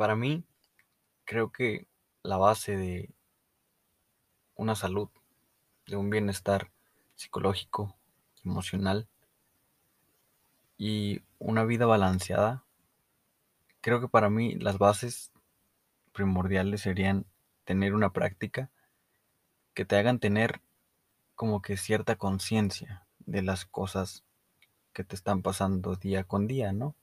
Para mí, creo que la base de una salud, de un bienestar psicológico, emocional y una vida balanceada, creo que para mí las bases primordiales serían tener una práctica que te hagan tener como que cierta conciencia de las cosas que te están pasando día con día, ¿no?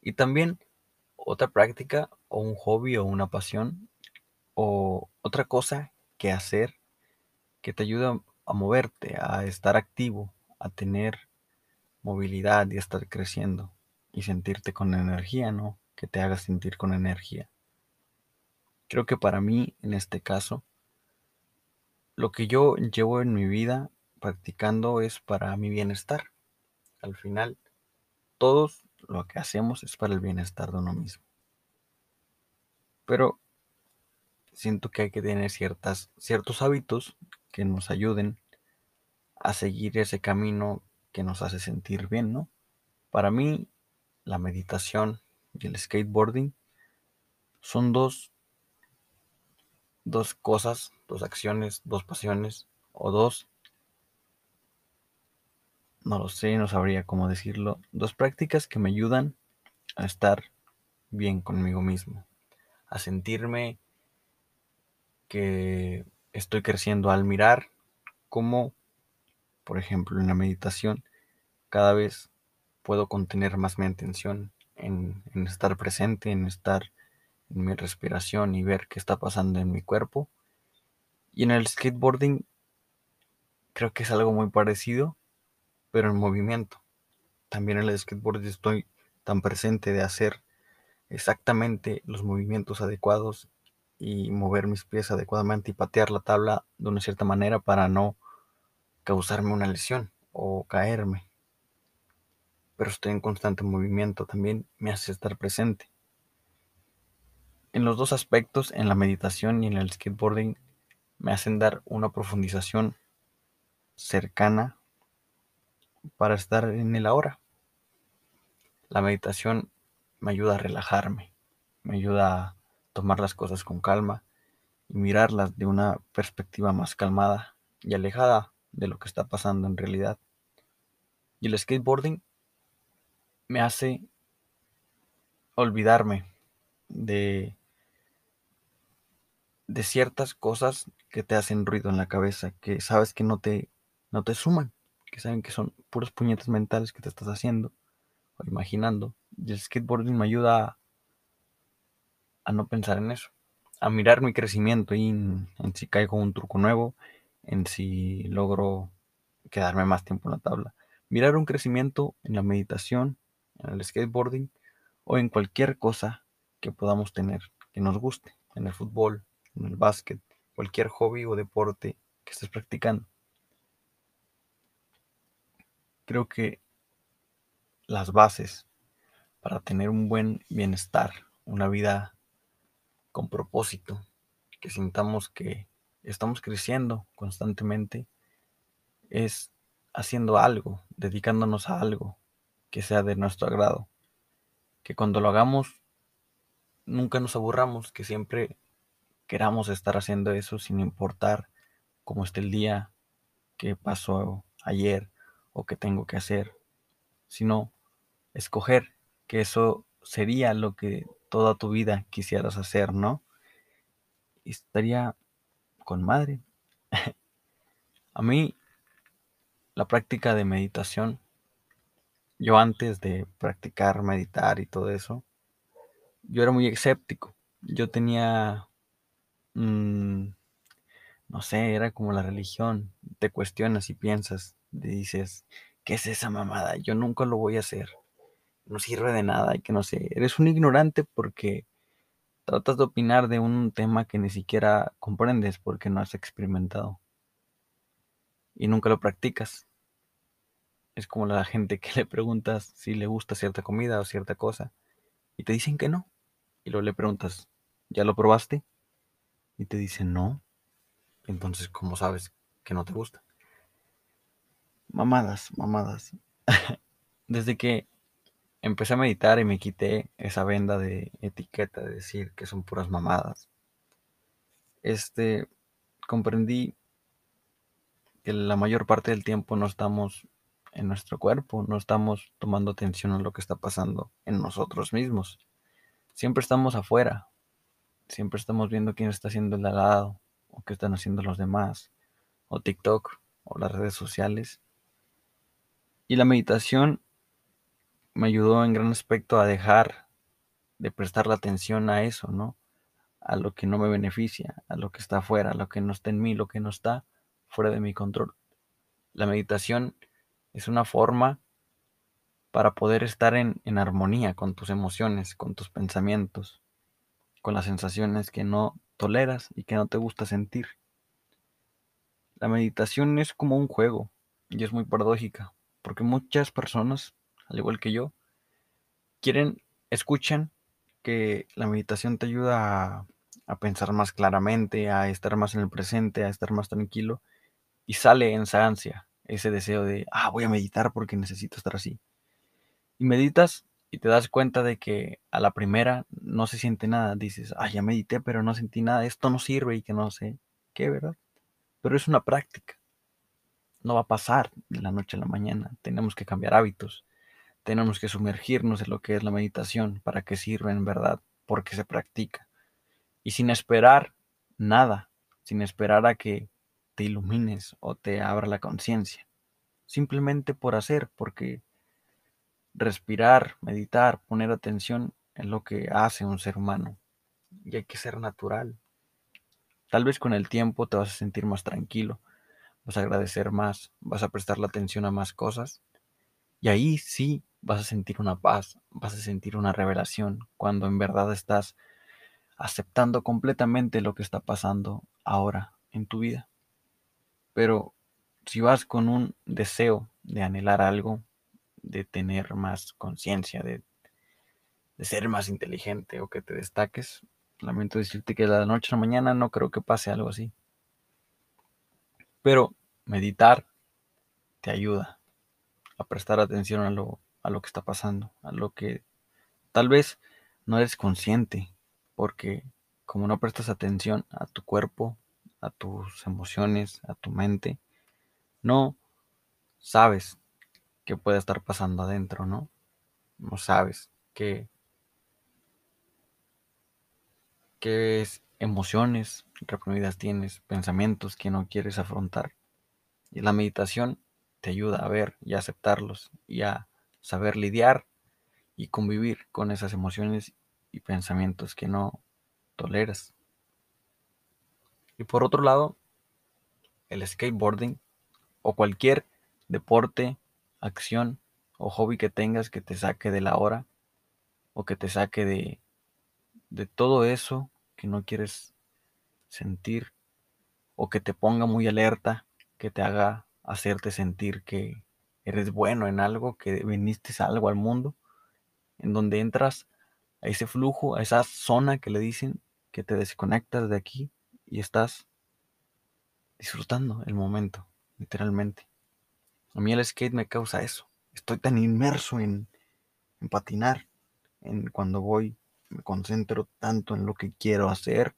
Y también otra práctica o un hobby o una pasión o otra cosa que hacer que te ayude a moverte, a estar activo, a tener movilidad y a estar creciendo y sentirte con energía, ¿no? Que te haga sentir con energía. Creo que para mí, en este caso, lo que yo llevo en mi vida practicando es para mi bienestar. Al final, todos lo que hacemos es para el bienestar de uno mismo. Pero siento que hay que tener ciertas, ciertos hábitos que nos ayuden a seguir ese camino que nos hace sentir bien, ¿no? Para mí, la meditación y el skateboarding son dos, dos cosas, dos acciones, dos pasiones o dos, no lo sé, no sabría cómo decirlo, dos prácticas que me ayudan a estar bien conmigo mismo, a sentirme que estoy creciendo al mirar cómo, por ejemplo, en la meditación, cada vez puedo contener más mi atención en, en estar presente, en estar en mi respiración y ver qué está pasando en mi cuerpo. Y en el skateboarding creo que es algo muy parecido, pero en movimiento. También en el skateboarding estoy tan presente de hacer exactamente los movimientos adecuados y mover mis pies adecuadamente y patear la tabla de una cierta manera para no causarme una lesión o caerme. Pero estoy en constante movimiento, también me hace estar presente. En los dos aspectos, en la meditación y en el skateboarding, me hacen dar una profundización cercana para estar en el ahora. La meditación me ayuda a relajarme, me ayuda a tomar las cosas con calma y mirarlas de una perspectiva más calmada y alejada de lo que está pasando en realidad. Y el skateboarding me hace olvidarme de de ciertas cosas que te hacen ruido en la cabeza, que sabes que no te no te suman, que saben que son puros puñetes mentales que te estás haciendo o imaginando. Y el skateboarding me ayuda a a no pensar en eso, a mirar mi crecimiento y en, si caigo un truco nuevo, en si logro quedarme más tiempo en la tabla. Mirar un crecimiento en la meditación, en el skateboarding o en cualquier cosa que podamos tener que nos guste, en el fútbol, en el básquet, cualquier hobby o deporte que estés practicando. Creo que las bases para tener un buen bienestar, una vida con propósito, que sintamos que estamos creciendo constantemente, es haciendo algo, dedicándonos a algo que sea de nuestro agrado. Que cuando lo hagamos nunca nos aburramos, que siempre queramos estar haciendo eso sin importar cómo esté el día, qué pasó ayer o qué tengo que hacer, sino escoger que eso sería lo que toda tu vida quisieras hacer, ¿no? Y estaría con madre. A mí, la práctica de meditación, yo antes de practicar meditar y todo eso, yo era muy escéptico. Yo tenía, mm, no sé, era como la religión. Te cuestionas y piensas, dices, ¿qué es esa mamada? Yo nunca lo voy a hacer no sirve de nada y que no sé, eres un ignorante porque tratas de opinar de un tema que ni siquiera comprendes porque no has experimentado y nunca lo practicas. Es como la gente que le preguntas si le gusta cierta comida o cierta cosa y te dicen que no. Y luego le preguntas, ¿ya lo probaste? Y te dicen no. Entonces, ¿cómo sabes que no te gusta? Mamadas, mamadas. Desde que empecé a meditar y me quité esa venda de etiqueta de decir que son puras mamadas. Este, comprendí que la mayor parte del tiempo no estamos en nuestro cuerpo, no estamos tomando atención a lo que está pasando en nosotros mismos. Siempre estamos afuera, siempre estamos viendo quién está haciendo el al lado, o qué están haciendo los demás, o TikTok, o las redes sociales. Y la meditación me ayudó en gran aspecto a dejar de prestar la atención a eso, ¿no? A lo que no me beneficia, a lo que está afuera, a lo que no está en mí, lo que no está fuera de mi control. La meditación es una forma para poder estar en, en armonía con tus emociones, con tus pensamientos, con las sensaciones que no toleras y que no te gusta sentir. La meditación es como un juego y es muy paradójica, porque muchas personas al igual que yo, quieren, escuchan que la meditación te ayuda a, pensar más claramente, a estar más en el presente, a estar más tranquilo, y sale en esa ansia, ese deseo de, ah, voy a meditar porque necesito estar así. Y meditas y te das cuenta de que a la primera no se siente nada. Dices, ah, ya medité, pero no sentí nada, esto no sirve y que no sé qué, ¿verdad? Pero es una práctica. No va a pasar de la noche a la mañana. Tenemos que cambiar hábitos. Tenemos que sumergirnos en lo que es la meditación, para que sirva en verdad, porque se practica. Y sin esperar nada, sin esperar a que te ilumines o te abra la conciencia. Simplemente por hacer, porque respirar, meditar, poner atención es lo que hace un ser humano. Y hay que ser natural. Tal vez con el tiempo te vas a sentir más tranquilo, vas a agradecer más, vas a prestar la atención a más cosas. Y ahí sí vas a sentir una paz, vas a sentir una revelación cuando en verdad estás aceptando completamente lo que está pasando ahora en tu vida. Pero si vas con un deseo de anhelar algo, de tener más conciencia, de, de, ser más inteligente o que te destaques, lamento decirte que de la noche a la mañana no creo que pase algo así. Pero meditar te ayuda a prestar atención a lo a lo que está pasando, a lo que tal vez no eres consciente, porque como no prestas atención a tu cuerpo, a tus emociones, a tu mente, no sabes qué puede estar pasando adentro, ¿no? No sabes qué, qué emociones reprimidas tienes, pensamientos que no quieres afrontar. Y la meditación te ayuda a ver y a aceptarlos y a saber lidiar y convivir con esas emociones y pensamientos que no toleras. Y por otro lado, el skateboarding o cualquier deporte, acción o hobby que tengas que te saque de la hora o que te saque de, de todo eso que no quieres sentir o que te ponga muy alerta, que te haga hacerte sentir que eres bueno en algo, que viniste a algo al mundo, en donde entras a ese flujo, a esa zona que le dicen que te desconectas de aquí y estás disfrutando el momento, literalmente. A mí el skate me causa eso. Estoy tan inmerso en, patinar, en cuando voy, me concentro tanto en lo que quiero hacer,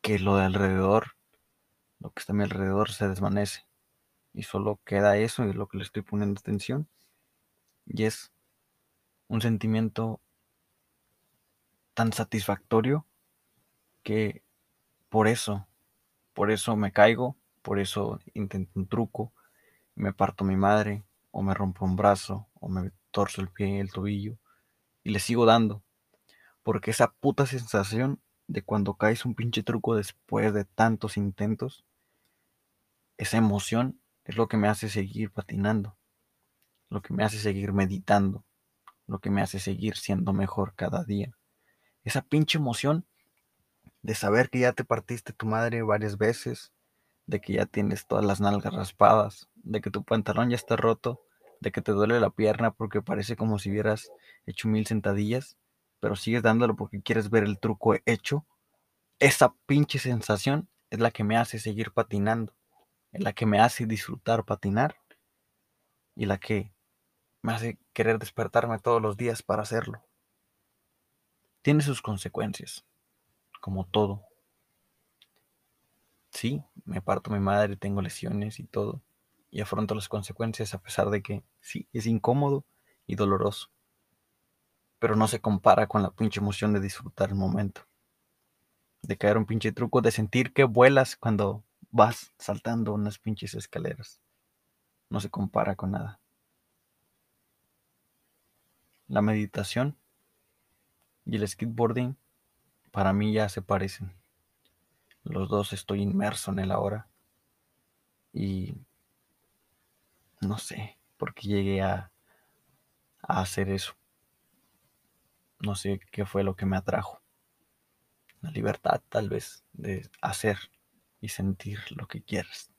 que lo de alrededor, lo que está a mi alrededor se desvanece y solo queda eso y lo que le estoy poniendo atención. Y es un sentimiento tan satisfactorio que por eso, por eso me caigo, por eso intento un truco, me parto mi madre, o me rompo un brazo, o me torzo el pie y el tobillo, y le sigo dando. Porque esa puta sensación de cuando caes un pinche truco después de tantos intentos, esa emoción es lo que me hace seguir patinando, lo que me hace seguir meditando, lo que me hace seguir siendo mejor cada día. Esa pinche emoción de saber que ya te partiste tu madre varias veces, de que ya tienes todas las nalgas raspadas, de que tu pantalón ya está roto, de que te duele la pierna porque parece como si hubieras hecho mil sentadillas, pero sigues dándolo porque quieres ver el truco hecho. Esa pinche sensación es la que me hace seguir patinando en la que me hace disfrutar patinar y la que me hace querer despertarme todos los días para hacerlo. Tiene sus consecuencias, como todo. Sí, me parto mi madre, tengo lesiones y todo, y afronto las consecuencias a pesar de que sí, es incómodo y doloroso, pero no se compara con la pinche emoción de disfrutar el momento, de caer un pinche truco, de sentir que vuelas cuando vas saltando unas pinches escaleras. No se compara con nada. La meditación y el skateboarding para mí ya se parecen. Los dos estoy inmerso en el ahora. Y no sé por qué llegué a, hacer eso. No sé qué fue lo que me atrajo. La libertad tal vez de hacer y sentir lo que quieras.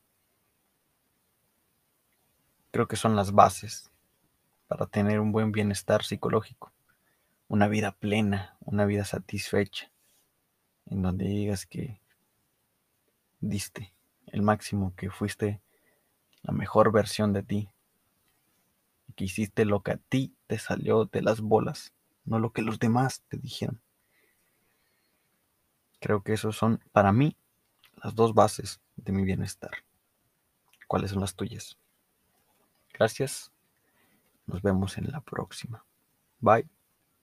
Creo que son las bases para tener un buen bienestar psicológico, una vida plena, una vida satisfecha, en donde digas que diste el máximo, que fuiste la mejor versión de ti, que hiciste lo que a ti te salió de las bolas, no lo que los demás te dijeron. Creo que esos son para mí las dos bases de mi bienestar. ¿Cuáles son las tuyas? Gracias. Nos vemos en la próxima. Bye.